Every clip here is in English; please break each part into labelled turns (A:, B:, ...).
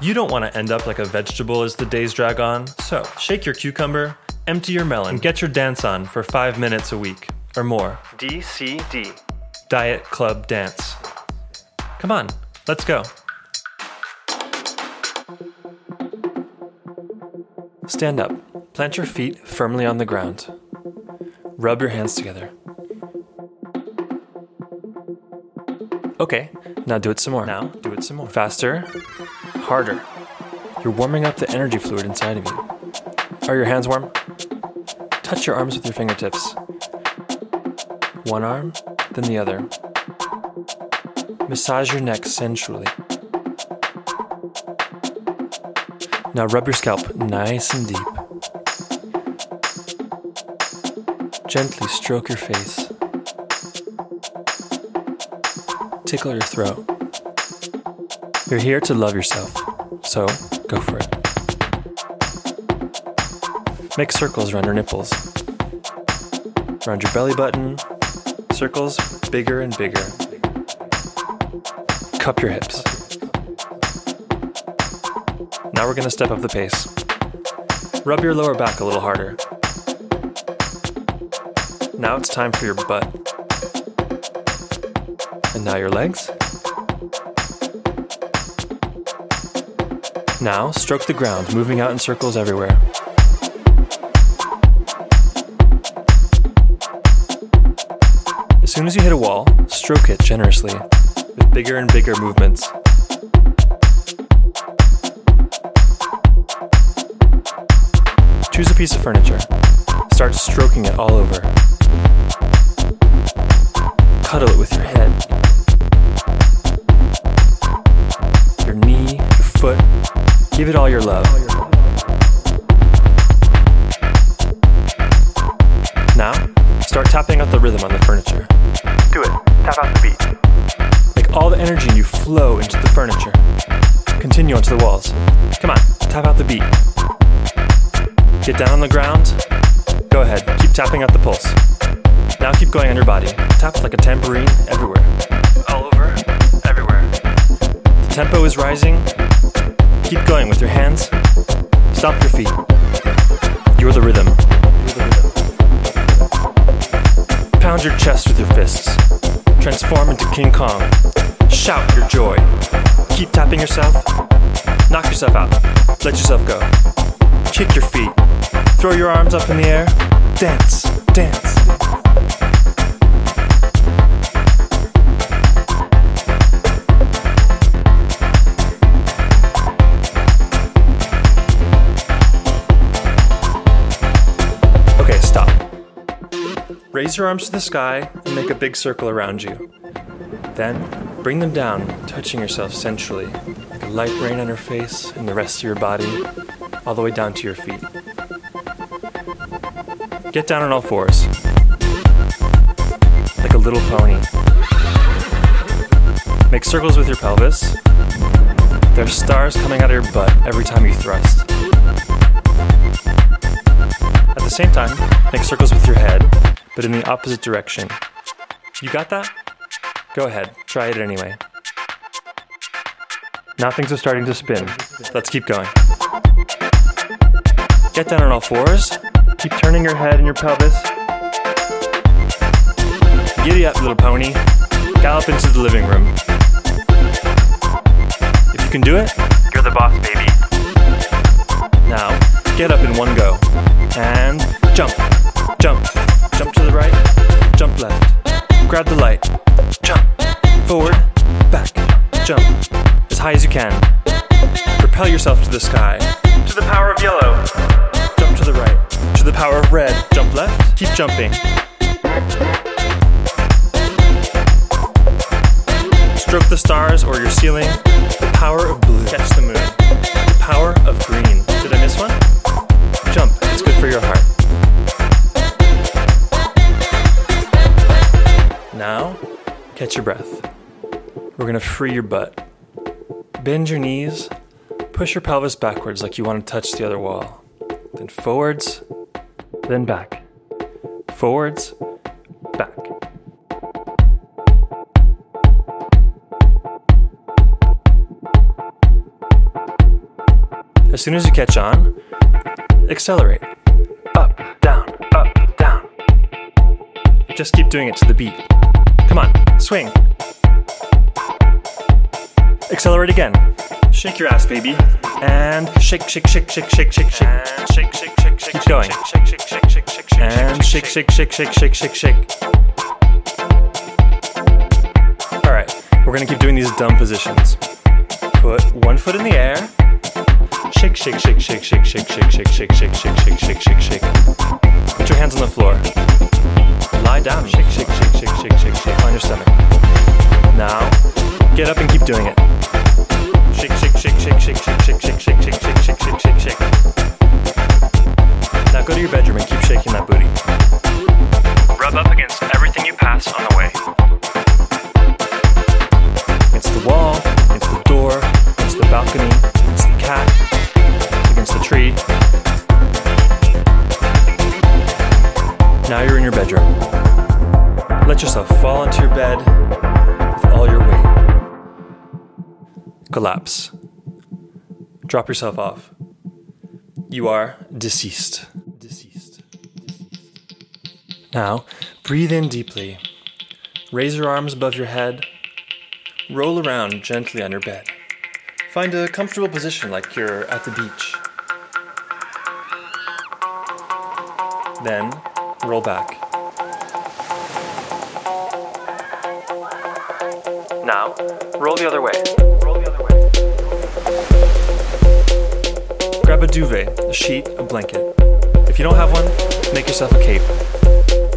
A: You don't want to end up like a vegetable as the days drag on, so shake your cucumber, empty your melon, and get your dance on for five minutes a week or more. DCD Diet Club Dance. Come on, let's go. Stand up. Plant your feet firmly on the ground. Rub your hands together. Okay, now do it some more. Now do it some more. Faster, harder. You're warming up the energy fluid inside of you. Are your hands warm? Touch your arms with your fingertips. One arm, then the other. Massage your neck sensually. Now rub your scalp nice and deep. Gently stroke your face. Tickle your throat. You're here to love yourself, so go for it. Make circles around your nipples, around your belly button, circles bigger and bigger. Cup your hips. Now we're going to step up the pace. Rub your lower back a little harder. Now it's time for your butt. And now your legs. Now stroke the ground, moving out in circles everywhere. As soon as you hit a wall, stroke it generously with bigger and bigger movements. Choose a piece of furniture. Start stroking it all over. Cuddle it with your head, Give it all your love. Now, start tapping out the rhythm on the furniture. Do it. Tap out the beat. Make all the energy you flow into the furniture. Continue onto the walls. Come on, tap out the beat. Get down on the ground. Go ahead, keep tapping out the pulse. Now keep going on your body. Tap like a tambourine everywhere. All over, everywhere. The tempo is rising. Keep going with your hands. Stop your feet. You're the rhythm. Pound your chest with your fists. Transform into King Kong. Shout your joy. Keep tapping yourself. Knock yourself out. Let yourself go. Kick your feet. Throw your arms up in the air. Dance, dance. Your arms to the sky and make a big circle around you. Then bring them down, touching yourself sensually, like a light rain on your face and the rest of your body, all the way down to your feet. Get down on all fours, like a little pony. Make circles with your pelvis. There are stars coming out of your butt every time you thrust. At the same time, make circles with your head, but in the opposite direction. You got that? Go ahead, try it anyway. Now things are starting to spin. Let's keep going. Get down on all fours. Keep turning your head and your pelvis. Giddy up, little pony. Gallop into the living room. If you can do it, you're the boss, baby. Now, get up in one go. And jump, jump, jump to the right, jump left. Grab the light, jump, forward, back, jump, as high as you can. Propel yourself to the sky. To the power of yellow. Jump to the right. To the power of red. Jump left. Keep jumping. Stroke the stars or your ceiling. The power of blue. Catch the moon. The power of green. Catch your breath. We're gonna free your butt. Bend your knees. Push your pelvis backwards like you want to touch the other wall. Then forwards, then back. Forwards, back. As soon as you catch on, accelerate. Up, down, up, down. Just keep doing it to the beat. Come on, swing. Accelerate again. Shake your ass, baby. And shake, shake, shake, shake, shake, shake, shake. And shake, shake, shake, shake. Keep going. Shake, shake, shake, shake, shake, shake. And shake, shake, shake, shake, shake, shake, shake. All right, we're gonna keep doing these dumb positions. Put one foot in the air. Shake, shake, shake, shake, shake, shake, shake, shake, shake, shake, shake, shake, shake, shake, shake. Put your hands on the floor. Lie down. Shake, shake, shake, shake, shake, shake, shake on your stomach. Now, get up and keep doing it. Shake, shake, shake, shake, shake, shake, shake, shake, shake, shake, shake, shake, shake, shake, shake. Now go to your bedroom and keep shaking that booty. Rub up against everything you pass on the way. Against the wall, bedroom. Let yourself fall into your bed with all your weight. Collapse. Drop yourself off. You are deceased. Deceased. Now, breathe in deeply. Raise your arms above your head. Roll around gently on your bed. Find a comfortable position like you're at the beach. Then, roll back. Now, roll the other way. Grab a duvet, a sheet, a blanket. If you don't have one, make yourself a cape.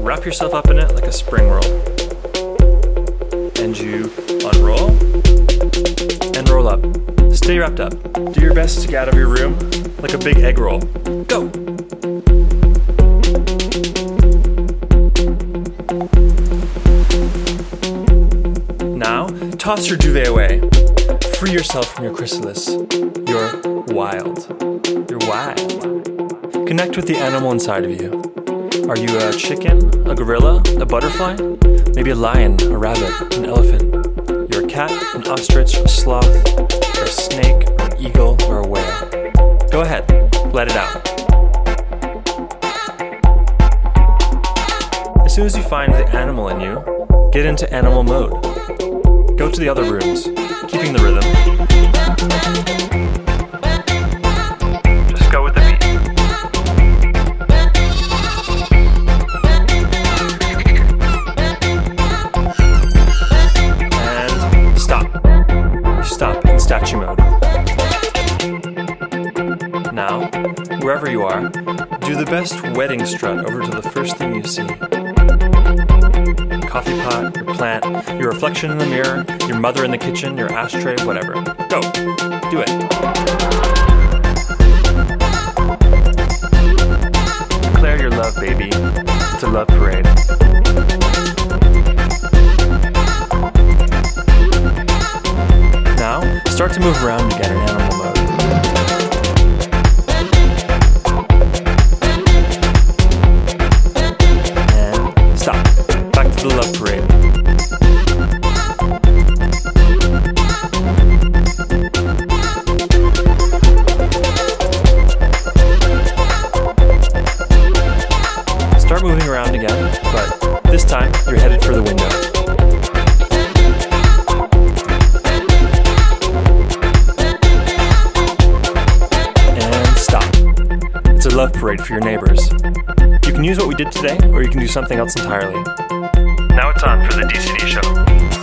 A: Wrap yourself up in it like a spring roll. And you unroll and roll up. Stay wrapped up. Do your best to get out of your room like a big egg roll. Go! Toss your duvet away. Free yourself from your chrysalis. You're wild. You're wild. Connect with the animal inside of you. Are you a chicken, a gorilla, a butterfly? Maybe a lion, a rabbit, an elephant. You're a cat, an ostrich, a sloth, or a snake, or an eagle, or a whale. Go ahead, let it out. As soon as you find the animal in you, get into animal mode. Go to the other rooms, keeping the rhythm. Just go with the beat. And stop. Stop in statue mode. Now, wherever you are, do the best wedding strut over to the first thing you see coffee pot, your plant, your reflection in the mirror, your mother in the kitchen, your ashtray, whatever. Go. Do it. Declare your love, baby. It's a love parade. Now, start to move around again in use what we did today, or you can do something else entirely. Now it's on for the DCD show.